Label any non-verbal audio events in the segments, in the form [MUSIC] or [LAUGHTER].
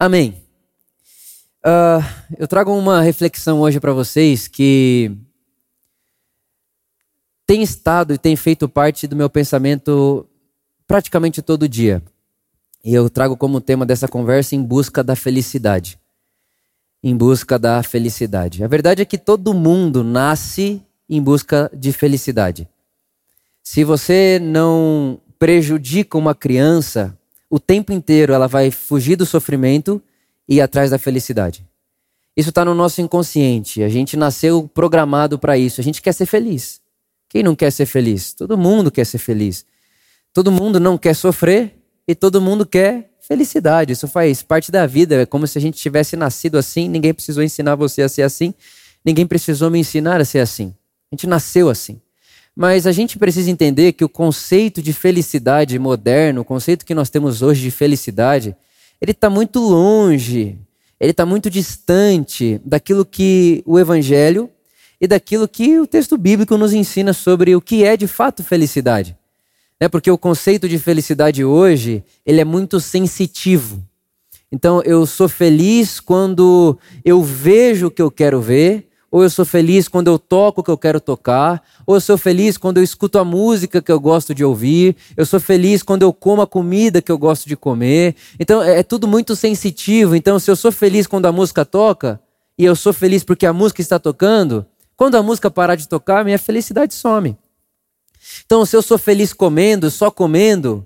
Amém. Uh, eu trago uma reflexão hoje para vocês que tem estado e tem feito parte do meu pensamento praticamente todo dia. E eu trago como tema dessa conversa em busca da felicidade. Em busca da felicidade. A verdade é que todo mundo nasce em busca de felicidade. Se você não prejudica uma criança, o tempo inteiro ela vai fugir do sofrimento e ir atrás da felicidade. Isso está no nosso inconsciente. A gente nasceu programado para isso. A gente quer ser feliz. Quem não quer ser feliz? Todo mundo quer ser feliz. Todo mundo não quer sofrer e todo mundo quer felicidade. Isso faz parte da vida. É como se a gente tivesse nascido assim. Ninguém precisou ensinar você a ser assim. Ninguém precisou me ensinar a ser assim. A gente nasceu assim. Mas a gente precisa entender que o conceito de felicidade moderno, o conceito que nós temos hoje de felicidade, ele está muito longe, ele está muito distante daquilo que o Evangelho e daquilo que o texto bíblico nos ensina sobre o que é de fato felicidade. É porque o conceito de felicidade hoje ele é muito sensitivo. Então eu sou feliz quando eu vejo o que eu quero ver, ou eu sou feliz quando eu toco o que eu quero tocar, ou eu sou feliz quando eu escuto a música que eu gosto de ouvir, eu sou feliz quando eu como a comida que eu gosto de comer. Então é, é tudo muito sensitivo. Então, se eu sou feliz quando a música toca, e eu sou feliz porque a música está tocando, quando a música parar de tocar, minha felicidade some. Então, se eu sou feliz comendo, só comendo,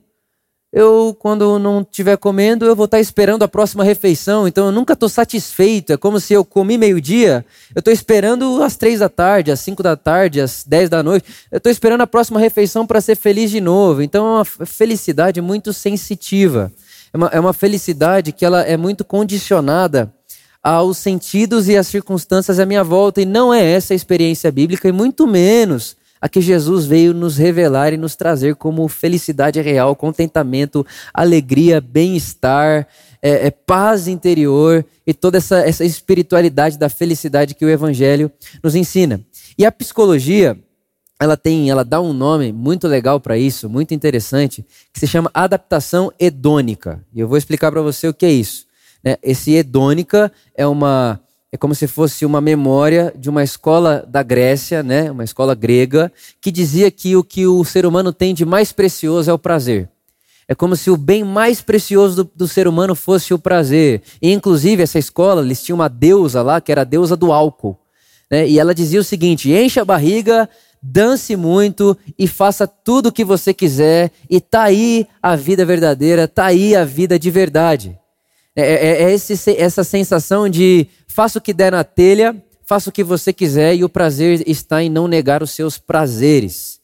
eu, quando não estiver comendo, eu vou estar esperando a próxima refeição. Então eu nunca estou satisfeito. É como se eu comi meio-dia, eu estou esperando às três da tarde, às cinco da tarde, às dez da noite. Eu estou esperando a próxima refeição para ser feliz de novo. Então é uma felicidade muito sensitiva. É uma, é uma felicidade que ela é muito condicionada aos sentidos e às circunstâncias à minha volta. E não é essa a experiência bíblica, e muito menos a que Jesus veio nos revelar e nos trazer como felicidade real, contentamento, alegria, bem-estar, é, é, paz interior e toda essa, essa espiritualidade da felicidade que o Evangelho nos ensina. E a psicologia, ela tem, ela dá um nome muito legal para isso, muito interessante, que se chama adaptação hedônica. E eu vou explicar para você o que é isso. Né? Esse hedônica é uma é como se fosse uma memória de uma escola da Grécia, né, uma escola grega, que dizia que o que o ser humano tem de mais precioso é o prazer. É como se o bem mais precioso do, do ser humano fosse o prazer. E, inclusive, essa escola, eles tinham uma deusa lá, que era a deusa do álcool. Né? E ela dizia o seguinte: enche a barriga, dance muito e faça tudo o que você quiser, e tá aí a vida verdadeira, tá aí a vida de verdade. É, é, é esse, essa sensação de faça o que der na telha, faça o que você quiser e o prazer está em não negar os seus prazeres.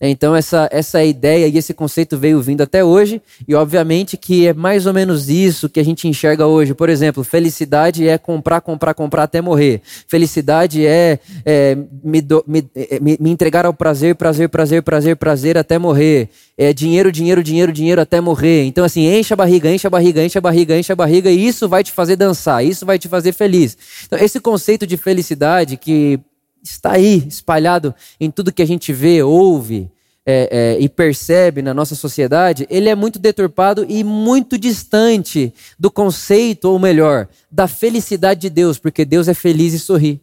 Então essa, essa ideia e esse conceito veio vindo até hoje e obviamente que é mais ou menos isso que a gente enxerga hoje. Por exemplo, felicidade é comprar, comprar, comprar até morrer. Felicidade é, é me, do, me, é, me, me, entregar ao prazer, prazer, prazer, prazer, prazer até morrer. É dinheiro, dinheiro, dinheiro, dinheiro até morrer. Então assim, enche a barriga, enche a barriga, enche a barriga, enche a barriga e isso vai te fazer dançar, isso vai te fazer feliz. Então esse conceito de felicidade que está aí, espalhado em tudo que a gente vê, ouve é, é, e percebe na nossa sociedade, ele é muito deturpado e muito distante do conceito, ou melhor, da felicidade de Deus, porque Deus é feliz e sorri.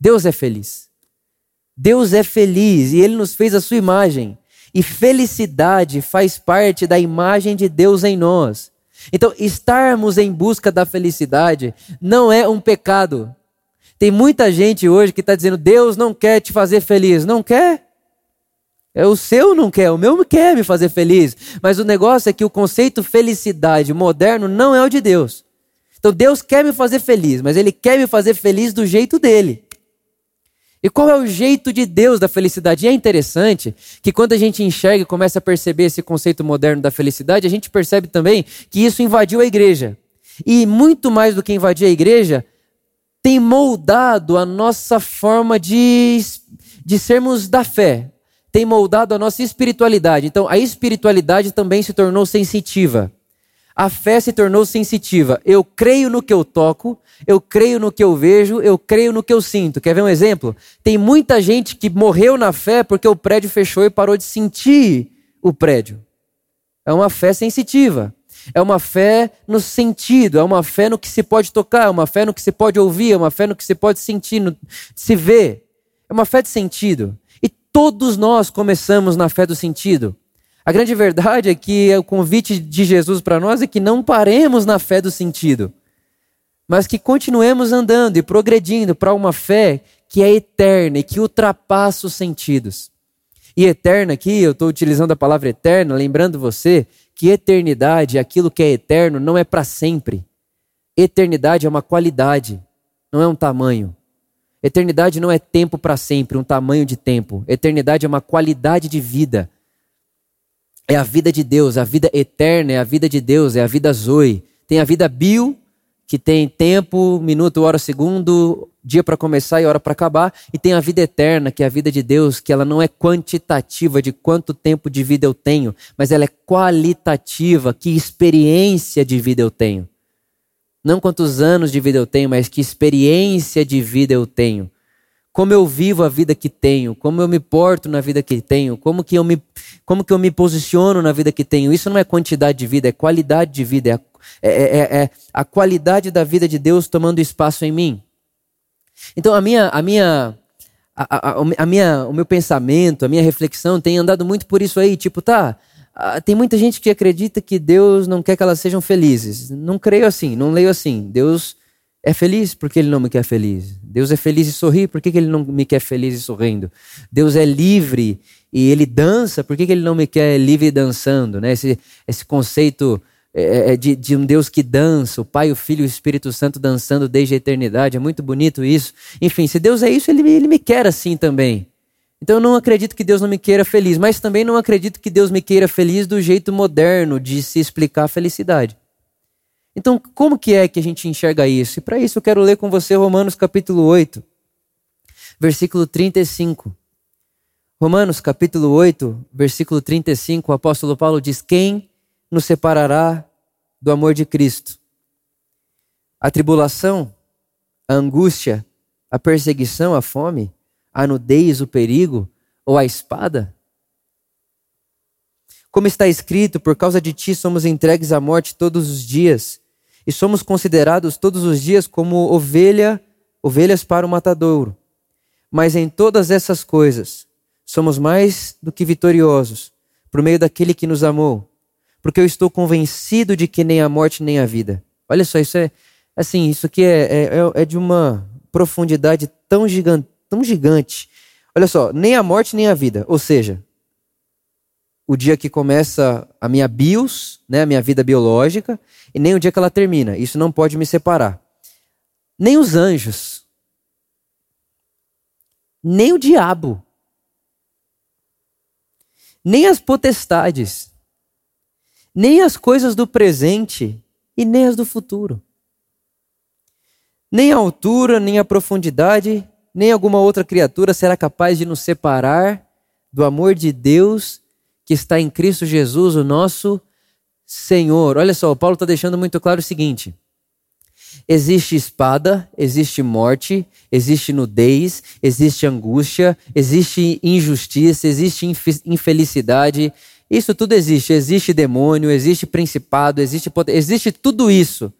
Deus é feliz. Deus é feliz e ele nos fez a sua imagem. E felicidade faz parte da imagem de Deus em nós. Então, estarmos em busca da felicidade não é um pecado, tem muita gente hoje que está dizendo: Deus não quer te fazer feliz. Não quer? É o seu não quer, o meu quer me fazer feliz. Mas o negócio é que o conceito felicidade moderno não é o de Deus. Então Deus quer me fazer feliz, mas Ele quer me fazer feliz do jeito dele. E qual é o jeito de Deus da felicidade? E é interessante que quando a gente enxerga e começa a perceber esse conceito moderno da felicidade, a gente percebe também que isso invadiu a igreja. E muito mais do que invadir a igreja, tem moldado a nossa forma de, de sermos da fé, tem moldado a nossa espiritualidade. Então, a espiritualidade também se tornou sensitiva. A fé se tornou sensitiva. Eu creio no que eu toco, eu creio no que eu vejo, eu creio no que eu sinto. Quer ver um exemplo? Tem muita gente que morreu na fé porque o prédio fechou e parou de sentir o prédio. É uma fé sensitiva. É uma fé no sentido, é uma fé no que se pode tocar, é uma fé no que se pode ouvir, é uma fé no que se pode sentir, no, se ver. É uma fé de sentido. E todos nós começamos na fé do sentido. A grande verdade é que o convite de Jesus para nós é que não paremos na fé do sentido, mas que continuemos andando e progredindo para uma fé que é eterna e que ultrapassa os sentidos. E eterna aqui, eu estou utilizando a palavra eterna, lembrando você que eternidade, aquilo que é eterno, não é para sempre. Eternidade é uma qualidade, não é um tamanho. Eternidade não é tempo para sempre, um tamanho de tempo. Eternidade é uma qualidade de vida. É a vida de Deus, a vida eterna é a vida de Deus, é a vida Zoe. Tem a vida bio, que tem tempo, minuto, hora, segundo, dia para começar e hora para acabar, e tem a vida eterna, que é a vida de Deus, que ela não é quantitativa de quanto tempo de vida eu tenho, mas ela é qualitativa, que experiência de vida eu tenho. Não quantos anos de vida eu tenho, mas que experiência de vida eu tenho. Como eu vivo a vida que tenho, como eu me porto na vida que tenho, como que eu me, como que eu me posiciono na vida que tenho. Isso não é quantidade de vida, é qualidade de vida, é, é, é, é a qualidade da vida de Deus tomando espaço em mim. Então a minha, a minha, a, a, a, minha, o meu pensamento, a minha reflexão tem andado muito por isso aí, tipo, tá, tem muita gente que acredita que Deus não quer que elas sejam felizes. Não creio assim, não leio assim. Deus é feliz porque Ele não me quer feliz. Deus é feliz e sorri, por que, Ele não me quer feliz e sorrindo? Deus é livre e Ele dança, por que, Ele não me quer livre dançando? Né? Esse, esse conceito é, é, é, de, de, um Deus que dança, o Pai, o Filho e o Espírito Santo dançando desde a eternidade. É muito bonito isso. Enfim, se Deus é isso, Ele, ele me quer assim também. Então eu não acredito que Deus não me queira feliz, mas também não acredito que Deus me queira feliz do jeito moderno de se explicar a felicidade. Então, como que é que a gente enxerga isso? E para isso eu quero ler com você Romanos capítulo 8, versículo 35. Romanos capítulo 8, versículo 35, o apóstolo Paulo diz: Quem nos separará do amor de Cristo? A tribulação, a angústia, a perseguição, a fome, a nudez, o perigo ou a espada? Como está escrito, por causa de ti somos entregues à morte todos os dias, e somos considerados todos os dias como ovelha, ovelhas para o matadouro. Mas em todas essas coisas somos mais do que vitoriosos, por meio daquele que nos amou porque eu estou convencido de que nem a morte nem a vida. Olha só, isso é assim, isso aqui é, é, é, é de uma profundidade tão gigante, tão gigante. Olha só, nem a morte nem a vida. Ou seja, o dia que começa a minha bios, né, a minha vida biológica, e nem o dia que ela termina. Isso não pode me separar. Nem os anjos, nem o diabo, nem as potestades, nem as coisas do presente e nem as do futuro. Nem a altura, nem a profundidade, nem alguma outra criatura será capaz de nos separar do amor de Deus que está em Cristo Jesus, o nosso Senhor. Olha só, o Paulo está deixando muito claro o seguinte: existe espada, existe morte, existe nudez, existe angústia, existe injustiça, existe infelicidade, isso tudo existe. Existe demônio, existe principado, existe poder, existe tudo isso.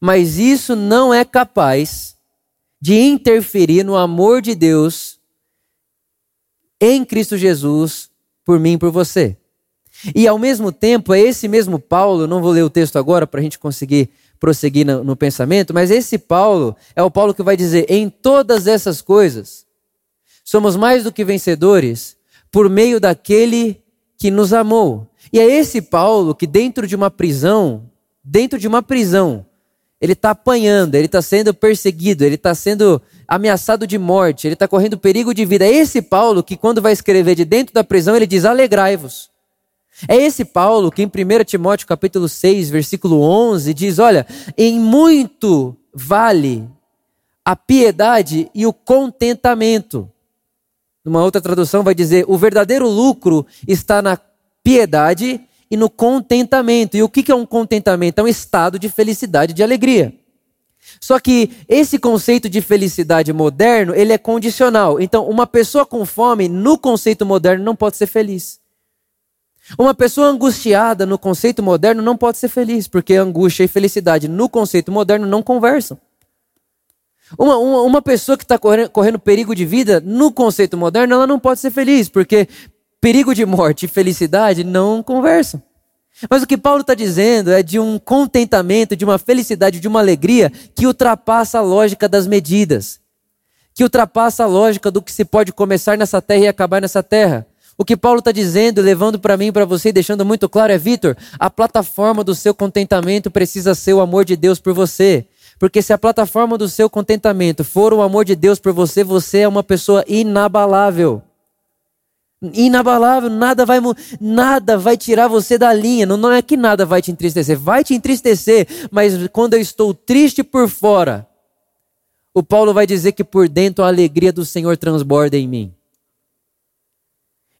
Mas isso não é capaz de interferir no amor de Deus em Cristo Jesus por mim e por você. E ao mesmo tempo, é esse mesmo Paulo, não vou ler o texto agora para a gente conseguir prosseguir no, no, pensamento, mas esse Paulo é o Paulo que vai dizer: em todas essas coisas, somos mais do que vencedores por meio daquele que nos amou. E é esse Paulo que, dentro de uma prisão, dentro de uma prisão, ele está apanhando, ele está sendo perseguido, ele está sendo ameaçado de morte, ele está correndo perigo de vida. É esse Paulo que, quando vai escrever de dentro da prisão, ele diz: alegrai-vos. É esse Paulo que, em 1 Timóteo capítulo 6, versículo 11, diz: Olha, em muito vale a piedade e o contentamento. Numa outra tradução vai dizer: o verdadeiro lucro está na piedade e no contentamento. E o que é um contentamento? É um estado de felicidade, de alegria. Só que esse conceito de felicidade moderno, ele é condicional. Então, uma pessoa com fome, no conceito moderno, não pode ser feliz. Uma pessoa angustiada no conceito moderno não pode ser feliz, porque angústia e felicidade no conceito moderno não conversam. Uma, uma, uma pessoa que está correndo, correndo perigo de vida, no conceito moderno, ela não pode ser feliz, porque perigo de morte e felicidade não conversam. Mas o que Paulo está dizendo é de um contentamento, de uma felicidade, de uma alegria que ultrapassa a lógica das medidas, que ultrapassa a lógica do que se pode começar nessa terra e acabar nessa terra. O que Paulo está dizendo, levando para mim para você, deixando muito claro, é: Vitor, a plataforma do seu contentamento precisa ser o amor de Deus por você. Porque se a plataforma do seu contentamento for o amor de Deus por você, você é uma pessoa inabalável. Inabalável, nada vai, nada vai tirar você da linha. Não, não é que nada vai te entristecer, vai te entristecer, mas quando eu estou triste por fora, o Paulo vai dizer que por dentro a alegria do Senhor transborda em mim.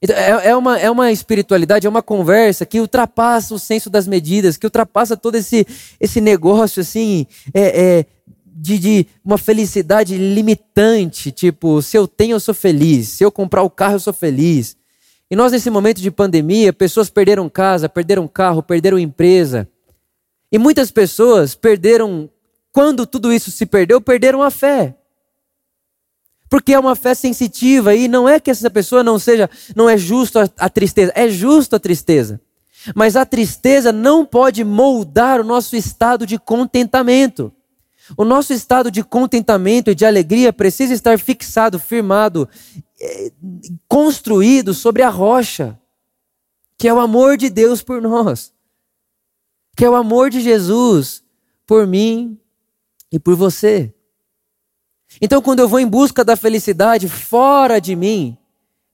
Então, é, é, uma, é uma espiritualidade, é uma conversa que ultrapassa o senso das medidas, que ultrapassa todo esse, esse negócio assim, é, é, de, de uma felicidade limitante, tipo, se eu tenho, eu sou feliz, se eu comprar o carro, eu sou feliz. E nós, nesse momento de pandemia, pessoas perderam casa, perderam carro, perderam empresa. E muitas pessoas perderam, quando tudo isso se perdeu, perderam a fé. Porque é uma fé sensitiva e não é que essa pessoa não seja, não é justo a, a tristeza, é justo a tristeza. Mas a tristeza não pode moldar o nosso estado de contentamento. O nosso estado de contentamento e de alegria precisa estar fixado, firmado, eh, construído sobre a rocha, que é o amor de Deus por nós, que é o amor de Jesus por mim e por você. Então, quando eu vou em busca da felicidade fora de mim,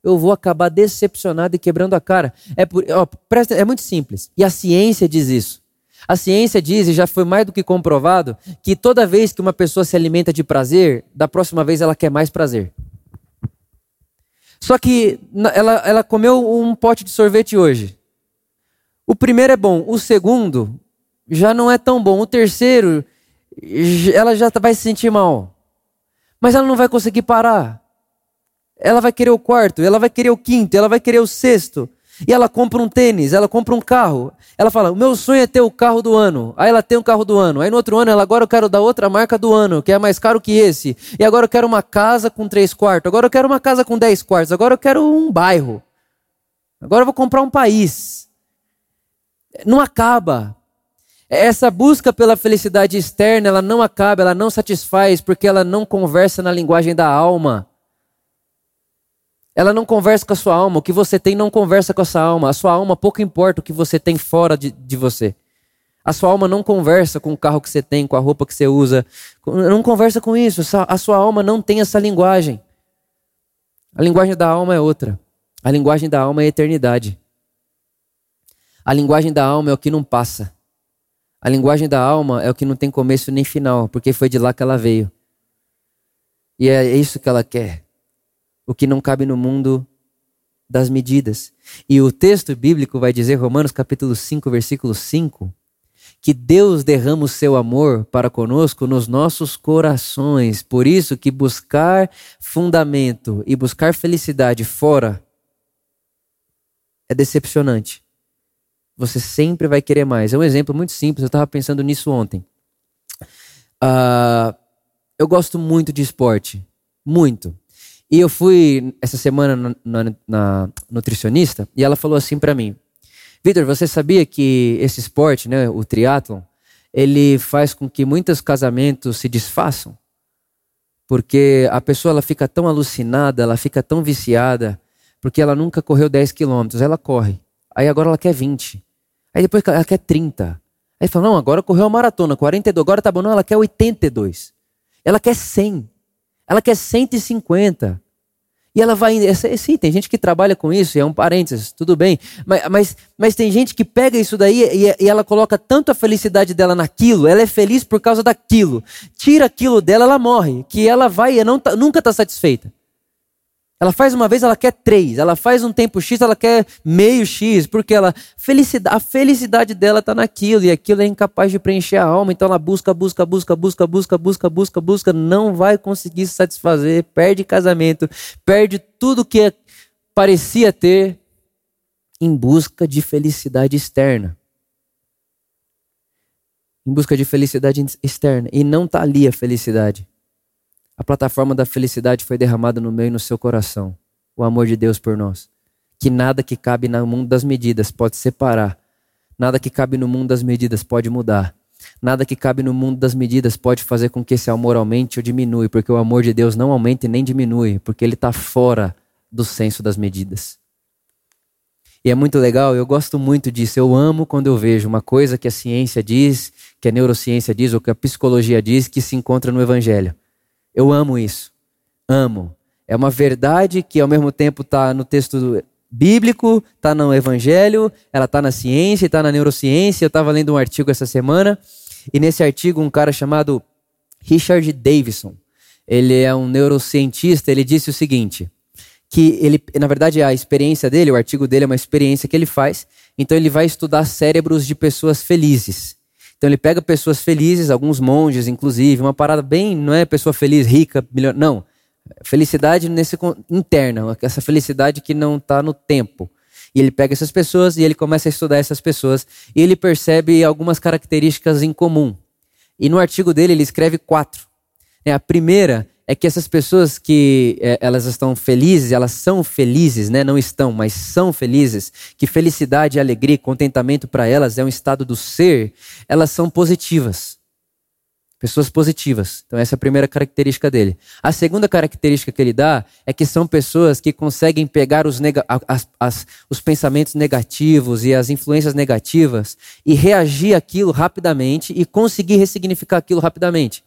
eu vou acabar decepcionado e quebrando a cara. É, por, ó, presta, é muito simples. E a ciência diz isso. A ciência diz, e já foi mais do que comprovado, que toda vez que uma pessoa se alimenta de prazer, da próxima vez ela quer mais prazer. Só que ela, ela comeu um pote de sorvete hoje. O primeiro é bom, o segundo já não é tão bom. O terceiro, ela já vai se sentir mal. Mas ela não vai conseguir parar. Ela vai querer o quarto, ela vai querer o quinto, ela vai querer o sexto. E ela compra um tênis, ela compra um carro. Ela fala: O meu sonho é ter o carro do ano. Aí ela tem o carro do ano. Aí no outro ano, ela agora eu quero da outra marca do ano, que é mais caro que esse. E agora eu quero uma casa com três quartos. Agora eu quero uma casa com dez quartos. Agora eu quero um bairro. Agora eu vou comprar um país. Não acaba. Essa busca pela felicidade externa, ela não acaba, ela não satisfaz, porque ela não conversa na linguagem da alma. Ela não conversa com a sua alma. O que você tem não conversa com a sua alma. A sua alma pouco importa o que você tem fora de, de você. A sua alma não conversa com o carro que você tem, com a roupa que você usa. Não conversa com isso. A sua alma não tem essa linguagem. A linguagem da alma é outra. A linguagem da alma é a eternidade. A linguagem da alma é o que não passa. A linguagem da alma é o que não tem começo nem final, porque foi de lá que ela veio. E é isso que ela quer. O que não cabe no mundo das medidas. E o texto bíblico vai dizer, Romanos capítulo 5, versículo 5, que Deus derrama o seu amor para conosco nos nossos corações. Por isso que buscar fundamento e buscar felicidade fora é decepcionante você sempre vai querer mais. É um exemplo muito simples, eu estava pensando nisso ontem. Uh, eu gosto muito de esporte, muito. E eu fui essa semana na, na, na nutricionista e ela falou assim para mim: Vitor, você sabia que esse esporte, né, o triatlon, ele faz com que muitos casamentos se desfaçam? Porque a pessoa ela fica tão alucinada, ela fica tão viciada, porque ela nunca correu 10 quilômetros, ela corre. Aí agora ela quer 20. Aí depois ela quer 30. Aí fala, não, agora correu a maratona, 42, agora tá bom. Não, ela quer 82. Ela quer 100. Ela quer 150. E ela vai. Sim, tem gente que trabalha com isso, é um parênteses, tudo bem. Mas, mas, mas tem gente que pega isso daí e, e, ela coloca tanto a felicidade dela naquilo, ela é feliz por causa daquilo. Tira aquilo dela, ela morre. Que ela vai e não tá, nunca está satisfeita. Ela faz uma vez, ela quer três. Ela faz um tempo X, ela quer meio X, porque ela felicidade, a felicidade dela está naquilo e aquilo é incapaz de preencher a alma. Então ela busca, busca, busca, busca, busca, busca, busca, busca, não vai conseguir se satisfazer, perde casamento, perde tudo que parecia ter em busca de felicidade externa. Em busca de felicidade externa. E não está ali a felicidade. A plataforma da felicidade foi derramada no meu e no seu coração. O amor de Deus por nós. Que nada que cabe no mundo das medidas pode separar. Nada que cabe no mundo das medidas pode mudar. Nada que cabe no mundo das medidas pode fazer com que esse amor aumente ou diminui, porque o amor de Deus não aumenta e nem diminui, porque ele está fora do senso das medidas. E é muito legal, eu gosto muito disso. Eu amo quando eu vejo uma coisa que a ciência diz, que a neurociência diz, ou que a psicologia diz, que se encontra no Evangelho. Eu amo isso. Amo. É uma verdade que ao mesmo tempo está no texto bíblico, está no Evangelho, ela está na ciência, está na neurociência. Eu estava lendo um artigo essa semana, e nesse artigo um cara chamado Richard Davidson, ele é um neurocientista, ele disse o seguinte, que ele, na verdade, a experiência dele, o artigo dele é uma experiência que ele faz, então ele vai estudar cérebros de pessoas felizes. Então ele pega pessoas felizes, alguns monges, inclusive, uma parada bem, não é pessoa feliz, rica, melhor, não. Felicidade nesse interna, essa felicidade que não está no tempo. E ele pega essas pessoas e ele começa a estudar essas pessoas e ele percebe algumas características em comum. E no artigo dele ele escreve quatro. É, a primeira é que essas pessoas que é, elas estão felizes, elas são felizes, né? Não estão, mas são felizes. Que felicidade, alegria, contentamento para elas é um estado do ser. Elas são positivas. Pessoas positivas. Então, essa é a primeira característica dele. A segunda característica que ele dá é que são pessoas que conseguem pegar os, as, as, os pensamentos negativos e as influências negativas e reagir aquilo rapidamente e conseguir ressignificar aquilo rapidamente.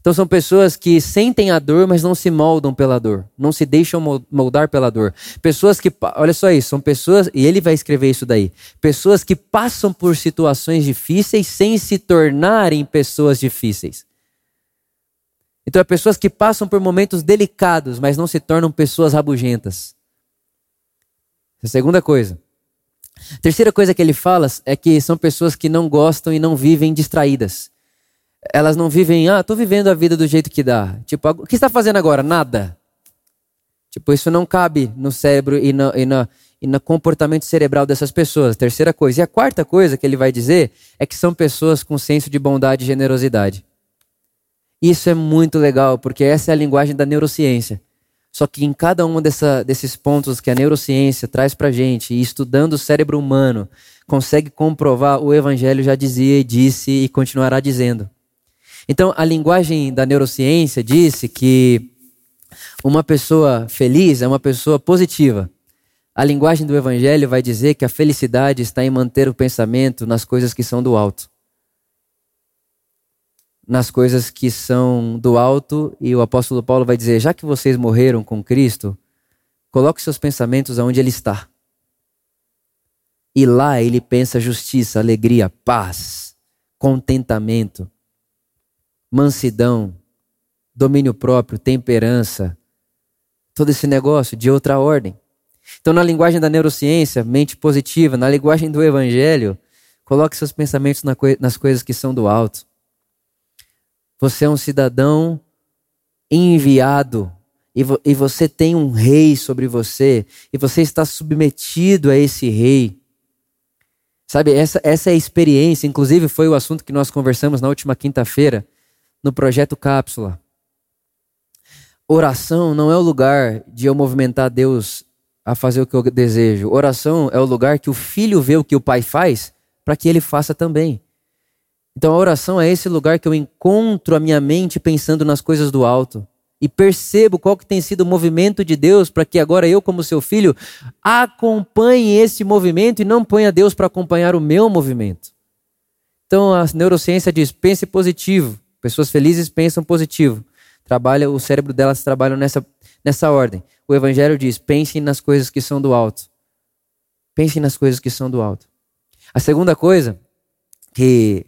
Então são pessoas que sentem a dor, mas não se moldam pela dor, não se deixam moldar pela dor. Pessoas que, olha só isso, são pessoas, e ele vai escrever isso daí, pessoas que passam por situações difíceis sem se tornarem pessoas difíceis. Então é pessoas que passam por momentos delicados, mas não se tornam pessoas rabugentas. Essa é a segunda coisa. A terceira coisa que ele fala é que são pessoas que não gostam e não vivem distraídas elas não vivem, ah, estou vivendo a vida do jeito que dá. Tipo, o que está fazendo agora? Nada. Tipo, isso não cabe no cérebro e no, e, no, e no comportamento cerebral dessas pessoas. Terceira coisa. E a quarta coisa que ele vai dizer é que são pessoas com senso de bondade e generosidade. Isso é muito legal, porque essa é a linguagem da neurociência. Só que em cada um dessa, desses pontos que a neurociência traz para gente, estudando o cérebro humano, consegue comprovar, o Evangelho já dizia e disse e continuará dizendo. Então, a linguagem da neurociência disse que uma pessoa feliz é uma pessoa positiva. A linguagem do evangelho vai dizer que a felicidade está em manter o pensamento nas coisas que são do alto. Nas coisas que são do alto, e o apóstolo Paulo vai dizer: já que vocês morreram com Cristo, coloque seus pensamentos aonde Ele está. E lá ele pensa justiça, alegria, paz, contentamento mansidão, domínio próprio, temperança, todo esse negócio de outra ordem. Então, na linguagem da neurociência, mente positiva, na linguagem do evangelho, coloque seus pensamentos nas coisas que são do alto. Você é um cidadão enviado e você tem um rei sobre você e você está submetido a esse rei. Sabe, essa, essa é a experiência, inclusive foi o assunto que nós conversamos na última quinta-feira no projeto Cápsula. Oração não é o lugar de eu movimentar Deus a fazer o que eu desejo. Oração é o lugar que o filho vê o que o pai faz para que ele faça também. Então a oração é esse lugar que eu encontro a minha mente pensando nas coisas do alto e percebo qual que tem sido o movimento de Deus para que agora eu como seu filho acompanhe esse movimento e não ponha Deus para acompanhar o meu movimento. Então a neurociência diz: pense positivo. Pessoas felizes pensam positivo. Trabalha, o cérebro delas trabalha nessa, nessa ordem. O evangelho diz: pensem nas coisas que são do alto. Pensem nas coisas que são do alto. A segunda coisa que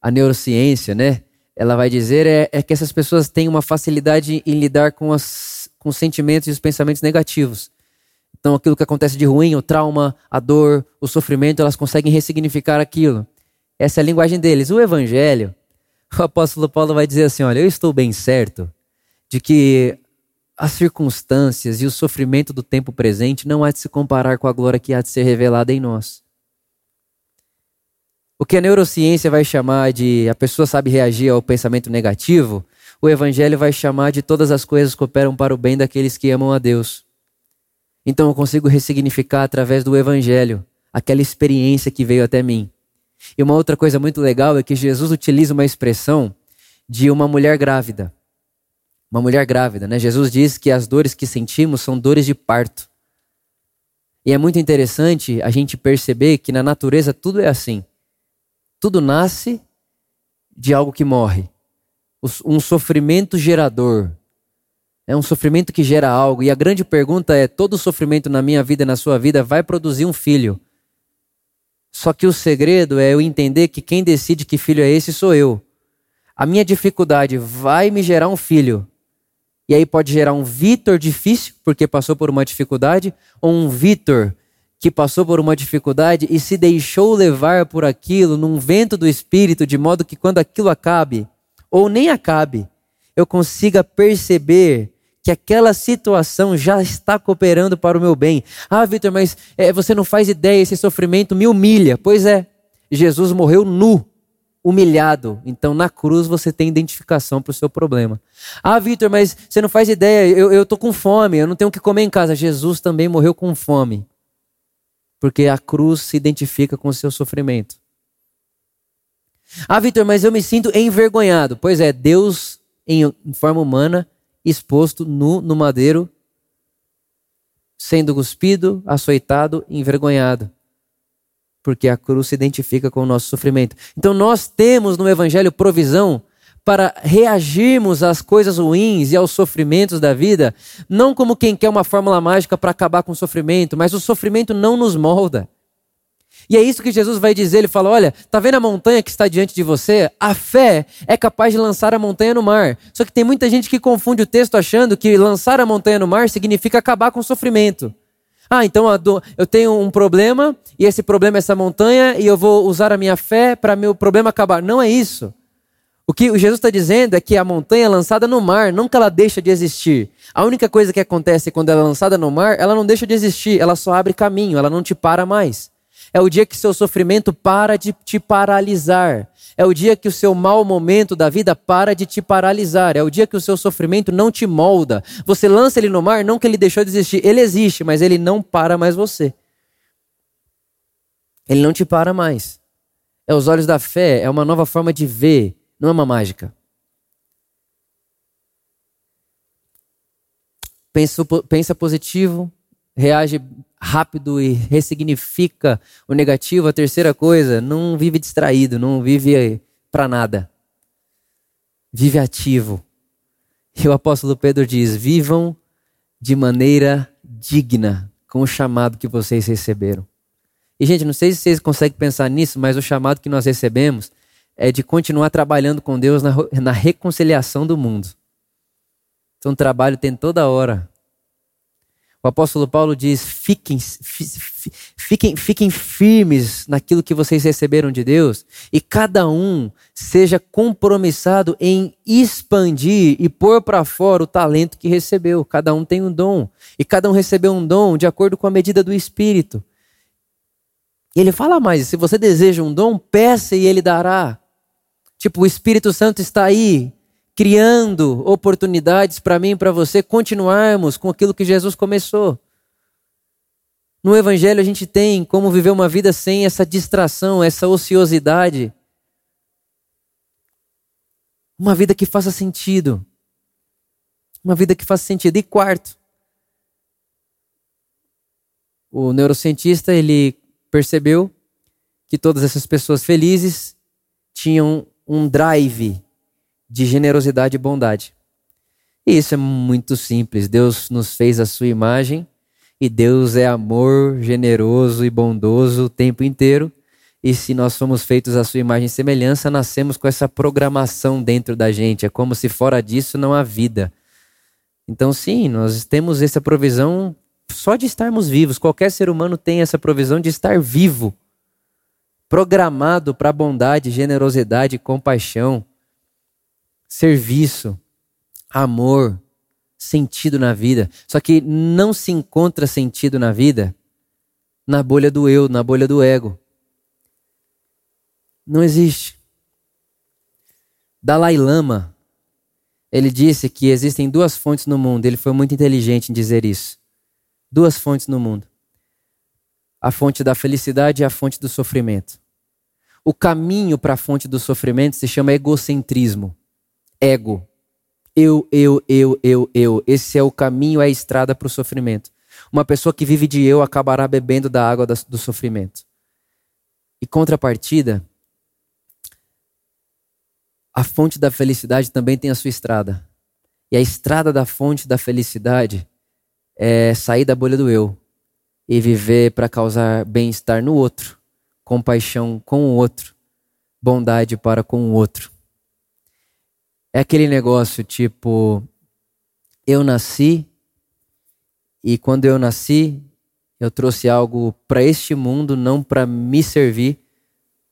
a neurociência, né, ela vai dizer é, é que essas pessoas têm uma facilidade em lidar com, as, com os sentimentos e os pensamentos negativos. Então, aquilo que acontece de ruim, o trauma, a dor, o sofrimento, elas conseguem ressignificar aquilo. Essa é a linguagem deles. O evangelho, o apóstolo Paulo vai dizer assim: Olha, eu estou bem certo de que as circunstâncias e o sofrimento do tempo presente não há de se comparar com a glória que há de ser revelada em nós. O que a neurociência vai chamar de a pessoa sabe reagir ao pensamento negativo, o evangelho vai chamar de todas as coisas que operam para o bem daqueles que amam a Deus. Então eu consigo ressignificar através do evangelho aquela experiência que veio até mim. E uma outra coisa muito legal é que Jesus utiliza uma expressão de uma mulher grávida uma mulher grávida, né? Jesus diz que as dores que sentimos são dores de parto. E é muito interessante a gente perceber que na natureza tudo é assim. Tudo nasce de algo que morre. Um sofrimento gerador. É um sofrimento que gera algo. E a grande pergunta é: todo sofrimento na minha vida e na sua vida vai produzir um filho. Só que o segredo é eu entender que quem decide que filho é esse sou eu. A minha dificuldade vai me gerar um filho. E aí pode gerar um Vitor difícil, porque passou por uma dificuldade, ou um Vitor que passou por uma dificuldade e se deixou levar por aquilo num vento do espírito, de modo que quando aquilo acabe, ou nem acabe, eu consiga perceber que aquela situação já está cooperando para o meu bem. Ah, Vitor, mas é, você não faz ideia, esse sofrimento me humilha. Pois é, Jesus morreu nu humilhado. Então, na cruz, você tem identificação para o seu problema. Ah, Vitor, mas você não faz ideia, eu estou com fome, eu não tenho o que comer em casa. Jesus também morreu com fome. Porque a cruz se identifica com o seu sofrimento. Ah, Vitor, mas eu me sinto envergonhado. Pois é, Deus, em forma humana, exposto nu no madeiro, sendo cuspido, açoitado, envergonhado porque a cruz se identifica com o nosso sofrimento. Então nós temos no Evangelho provisão para reagirmos às coisas ruins e aos sofrimentos da vida, não como quem quer uma fórmula mágica para acabar com o sofrimento, mas o sofrimento não nos molda. E é isso que Jesus vai dizer, ele fala: "Olha, tá vendo a montanha que está diante de você? A fé é capaz de lançar a montanha no mar". Só que tem muita gente que confunde o texto achando que lançar a montanha no mar significa acabar com o sofrimento. Ah, então eu tenho um problema e esse problema é essa montanha e eu vou usar a minha fé para meu problema acabar. Não é isso. O que Jesus está dizendo é que a montanha é lançada no mar, que ela deixa de existir. A única coisa que acontece quando ela é lançada no mar, ela não deixa de existir, ela só abre caminho, ela não te para mais. É o dia que seu sofrimento para de te paralisar. É o dia que o seu mau momento da vida para de te paralisar. É o dia que o seu sofrimento não te molda. Você lança ele no mar, não que ele deixou de existir. Ele existe, mas ele não para mais você. Ele não te para mais. É os olhos da fé, é uma nova forma de ver, não é uma mágica. Pensa, pensa positivo, reage rápido e ressignifica o negativo. A terceira coisa, não vive distraído, não vive para nada. Vive ativo. E o apóstolo Pedro diz: vivam de maneira digna com o chamado que vocês receberam. E, gente, não sei se vocês conseguem pensar nisso, mas o chamado que nós recebemos é de continuar trabalhando com Deus na, na reconciliação do mundo. Então, o trabalho tem toda hora o apóstolo Paulo diz: fiquem, fiquem, fiquem firmes naquilo que vocês receberam de Deus, e cada um seja compromissado em expandir e pôr para fora o talento que recebeu. Cada um tem um dom, e cada um recebeu um dom de acordo com a medida do Espírito. E ele fala mais: se você deseja um dom, peça e ele dará. Tipo, o Espírito Santo está aí, criando oportunidades para mim e para você continuarmos com aquilo que Jesus começou. No Evangelho a gente tem como viver uma vida sem essa distração, essa ociosidade. Uma vida que faça sentido. Uma vida que faça sentido. E quarto, o neurocientista ele percebeu que todas essas pessoas felizes tinham um drive de generosidade e bondade. E isso é muito simples. Deus nos fez a sua imagem e Deus é amor, generoso e bondoso o tempo inteiro. E se nós somos feitos à sua imagem e semelhança, nascemos com essa programação dentro da gente. É como se fora disso não há vida. Então, sim, nós temos essa provisão só de estarmos vivos. Qualquer ser humano tem essa provisão de estar vivo, programado para bondade, generosidade, compaixão serviço, amor, sentido na vida. Só que não se encontra sentido na vida na bolha do eu, na bolha do ego. Não existe. Dalai Lama, ele disse que existem duas fontes no mundo. Ele foi muito inteligente em dizer isso. Duas fontes no mundo: a fonte da felicidade e a fonte do sofrimento. O caminho para a fonte do sofrimento se chama egocentrismo, ego. Eu, eu, eu, eu, eu. Esse é o caminho, é a estrada para o sofrimento. Uma pessoa que vive de eu acabará bebendo da água do sofrimento. E contrapartida, a fonte da felicidade também tem a sua estrada. E a estrada da fonte da felicidade é sair da bolha do eu e viver para causar bem-estar no outro compaixão com o outro, bondade para com o outro. É aquele negócio tipo, eu nasci e quando eu nasci, eu trouxe algo para este mundo, não para me servir,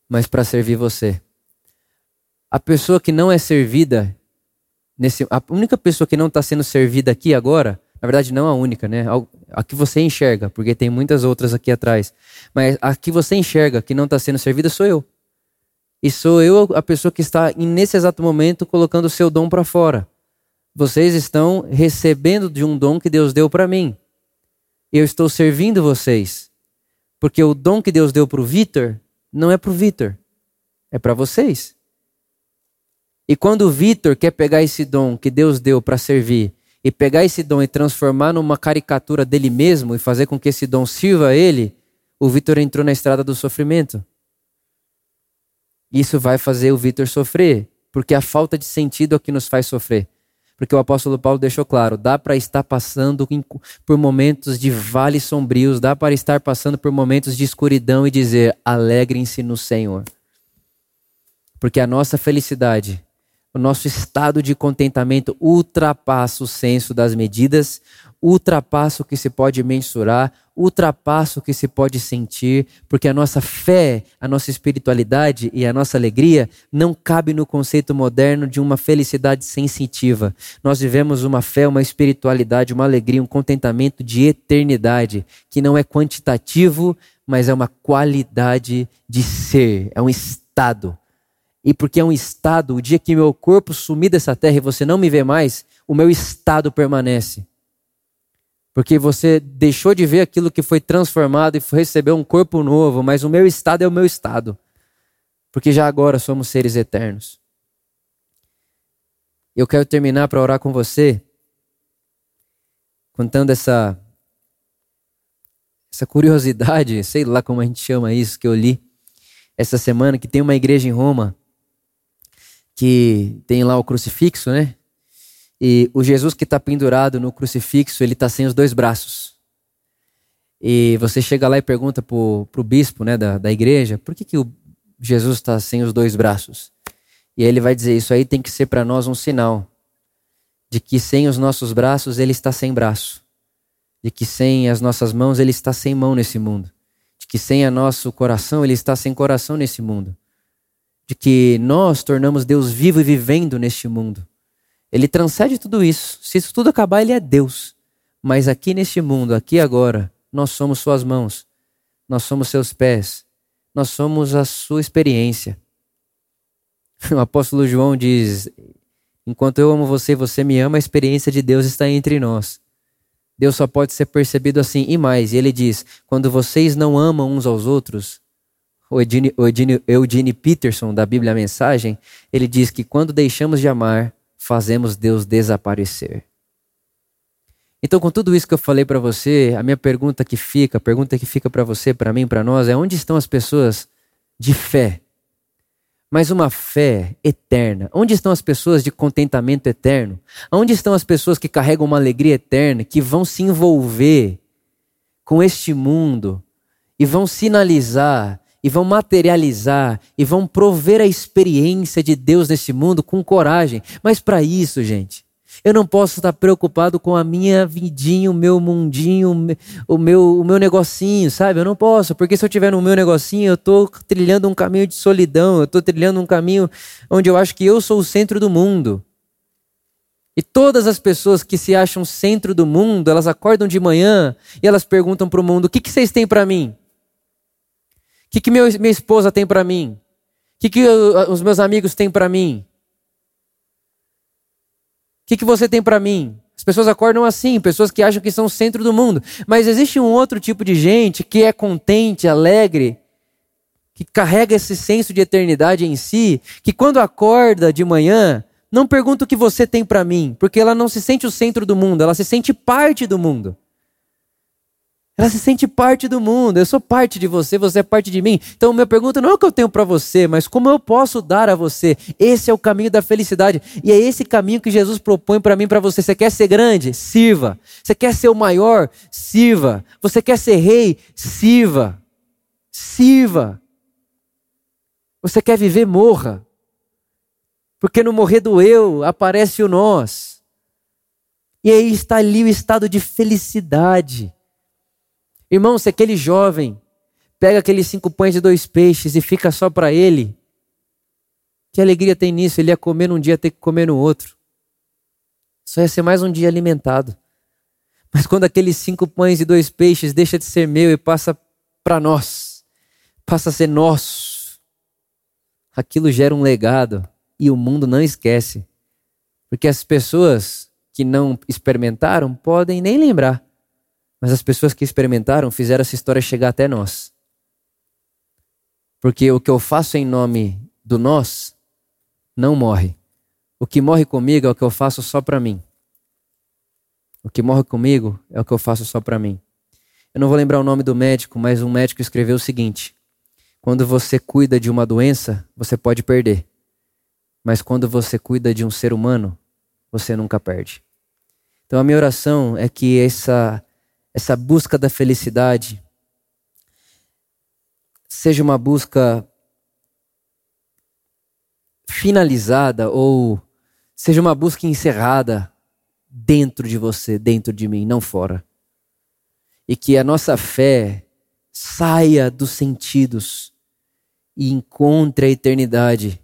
mas para servir você. A pessoa que não é servida, nesse, a única pessoa que não está sendo servida aqui agora na verdade, não a única, né? A que você enxerga, porque tem muitas outras aqui atrás. Mas a que você enxerga que não está sendo servida sou eu. E sou eu a pessoa que está, nesse exato momento, colocando o seu dom para fora. Vocês estão recebendo de um dom que Deus deu para mim. Eu estou servindo vocês. Porque o dom que Deus deu para o Vitor não é para o Vitor, é para vocês. E quando o Vitor quer pegar esse dom que Deus deu para servir e pegar esse dom e transformar numa caricatura dele mesmo e fazer com que esse dom sirva a ele, o Vitor entrou na estrada do sofrimento. Isso vai fazer o Vitor sofrer, porque a falta de sentido é o que nos faz sofrer. Porque o apóstolo Paulo deixou claro: dá para estar passando por momentos de vales sombrios, dá para estar passando por momentos de escuridão e dizer: alegrem-se no Senhor. Porque a nossa felicidade o nosso estado de contentamento ultrapassa o senso das medidas, ultrapassa o que se pode mensurar, ultrapassa o que se pode sentir, porque a nossa fé, a nossa espiritualidade e a nossa alegria não cabe no conceito moderno de uma felicidade sensitiva. Nós vivemos uma fé, uma espiritualidade, uma alegria, um contentamento de eternidade, que não é quantitativo, mas é uma qualidade de ser, é um estado e porque é um estado, o dia que meu corpo sumir dessa terra e você não me vê mais, o meu estado permanece. Porque você deixou de ver aquilo que foi transformado e recebeu um corpo novo, mas o meu estado é o meu estado. Porque já agora somos seres eternos. Eu quero terminar para orar com você, contando essa essa curiosidade, [LAUGHS] sei lá como a gente chama isso, que eu li essa semana, que tem uma igreja em Roma que tem lá o crucifixo, né? E o Jesus que está pendurado no crucifixo, ele está sem os dois braços. E você chega lá e pergunta para o bispo né, da, da igreja, por que, que o Jesus está sem os dois braços? E ele vai dizer, isso aí tem que ser para nós um sinal de que sem os nossos braços ele está sem braço. De que sem as nossas mãos ele está sem mão nesse mundo. De que sem o nosso coração ele está sem coração nesse mundo de que nós tornamos Deus vivo e vivendo neste mundo. Ele transcende tudo isso. Se isso tudo acabar, ele é Deus. Mas aqui neste mundo, aqui agora, nós somos suas mãos. Nós somos seus pés. Nós somos a sua experiência. [LAUGHS] O apóstolo João diz: Enquanto eu amo você e você me ama, a experiência de Deus está entre nós. Deus só pode ser percebido assim e mais. E ele diz: Quando vocês não amam uns aos outros, o Eugene, Peterson, da Bíblia Mensagem, ele diz que quando deixamos de amar, fazemos Deus desaparecer. Então, com tudo isso que eu falei para você, a minha pergunta que fica, a pergunta que fica para você, para mim, para nós, é onde estão as pessoas de fé? Mas uma fé eterna. Onde estão as pessoas de contentamento eterno? Onde estão as pessoas que carregam uma alegria eterna, que vão se envolver com este mundo e vão sinalizar e vão materializar e vão prover a experiência de Deus nesse mundo com coragem. Mas para isso, gente, eu não posso estar preocupado com a minha vidinha, o meu mundinho, o meu, o meu negocinho, sabe? Eu não posso, porque se eu tiver no meu negocinho, eu estou trilhando um caminho de solidão, eu estou trilhando um caminho onde eu acho que eu sou o centro do mundo. E todas as pessoas que se acham centro do mundo, elas acordam de manhã e elas perguntam para o mundo: o que, que vocês têm para mim? Que, que meu, minha esposa tem para mim? O que, que eu, os meus amigos têm para mim? O que, que você tem para mim? As pessoas acordam assim, pessoas que acham que são o centro do mundo. Mas existe um outro tipo de gente que é contente, alegre, que carrega esse senso de eternidade em si, que quando acorda de manhã, não pergunta o que você tem para mim, porque ela não se sente o centro do mundo, ela se sente parte do mundo. Ela se sente parte do mundo. Eu sou parte de você, você é parte de mim. Então, minha pergunta não é o que eu tenho para você, mas como eu posso dar a você. Esse é o caminho da felicidade. E é esse caminho que Jesus propõe para mim, para você. Você quer ser grande? Sirva. Você quer ser o maior? Sirva. Você quer ser rei? Sirva. Sirva. Você quer viver? Morra. Porque no morrer do eu aparece o nós. E aí está ali o estado de felicidade. Irmão, se aquele jovem pega aqueles cinco pães e dois peixes e fica só para ele, que alegria tem nisso? Ele ia comer num dia, ter que comer no outro. Só ia ser mais um dia alimentado. Mas quando aqueles cinco pães e dois peixes deixa de ser meu e passa para nós, passa a ser nosso, aquilo gera um legado e o mundo não esquece. Porque as pessoas que não experimentaram podem nem lembrar. Mas as pessoas que experimentaram fizeram essa história chegar até nós. Porque o que eu faço em nome do nós não morre. O que morre comigo é o que eu faço só para mim. O que morre comigo é o que eu faço só para mim. Eu não vou lembrar o nome do médico, mas um médico escreveu o seguinte: quando você cuida de uma doença, você pode perder. Mas quando você cuida de um ser humano, você nunca perde. Então a minha oração é que essa essa busca da felicidade seja uma busca finalizada ou seja uma busca encerrada dentro de você, dentro de mim, não fora. E que a nossa fé saia dos sentidos e encontre a eternidade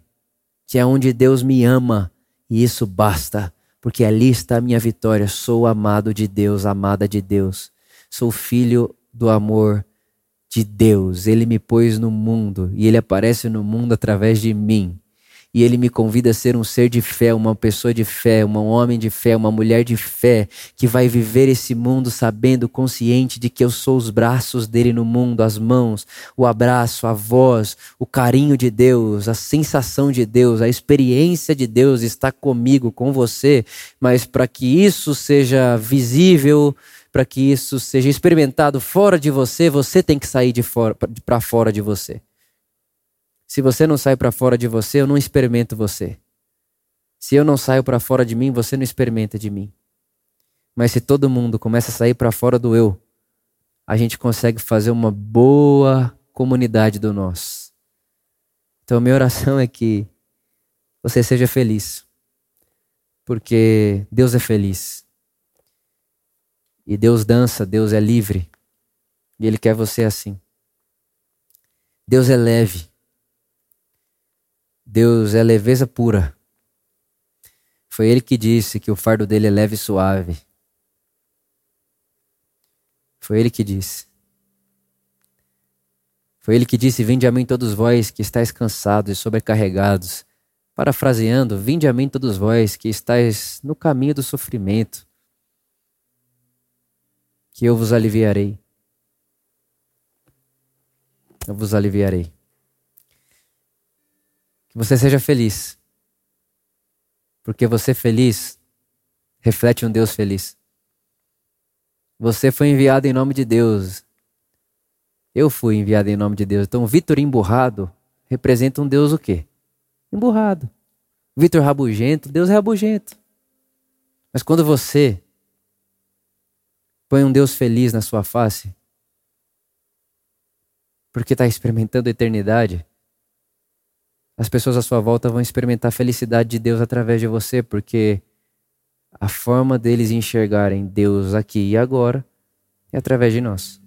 que é onde Deus me ama, e isso basta, porque ali está a minha vitória. Sou amado de Deus, amada de Deus. Sou filho do amor de Deus. Ele me pôs no mundo e ele aparece no mundo através de mim e ele me convida a ser um ser de fé, uma pessoa de fé, um homem de fé, uma mulher de fé, que vai viver esse mundo sabendo, consciente de que eu sou os braços dele no mundo, as mãos, o abraço, a voz, o carinho de Deus, a sensação de Deus, a experiência de Deus está comigo, com você, mas para que isso seja visível, para que isso seja experimentado fora de você, você tem que sair de fora para fora de você. Se você não sai para fora de você, eu não experimento você. Se eu não saio para fora de mim, você não experimenta de mim. Mas se todo mundo começa a sair para fora do eu, a gente consegue fazer uma boa comunidade do nós. Então, minha oração é que você seja feliz. Porque Deus é feliz. E Deus dança, Deus é livre. E Ele quer você assim. Deus é leve. Deus é leveza pura. Foi ele que disse que o fardo dele é leve e suave. Foi ele que disse. Foi ele que disse: Vinde a mim todos vós que estáis cansados e sobrecarregados. Parafraseando, vinde a mim todos vós que estáis no caminho do sofrimento, que eu vos aliviarei. Eu vos aliviarei. Que você seja feliz. Porque você feliz reflete um Deus feliz. Você foi enviado em nome de Deus. Eu fui enviado em nome de Deus. Então, Vitor emburrado representa um Deus o quê? Emburrado. Vitor rabugento, Deus é rabugento. Mas quando você põe um Deus feliz na sua face, porque está experimentando a eternidade, as pessoas à sua volta vão experimentar a felicidade de Deus através de você, porque a forma deles enxergarem Deus aqui e agora é através de nós.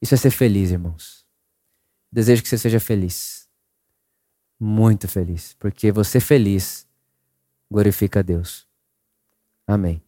Isso é ser feliz, irmãos. Desejo que você seja feliz. Muito feliz. Porque você feliz glorifica a Deus. Amém.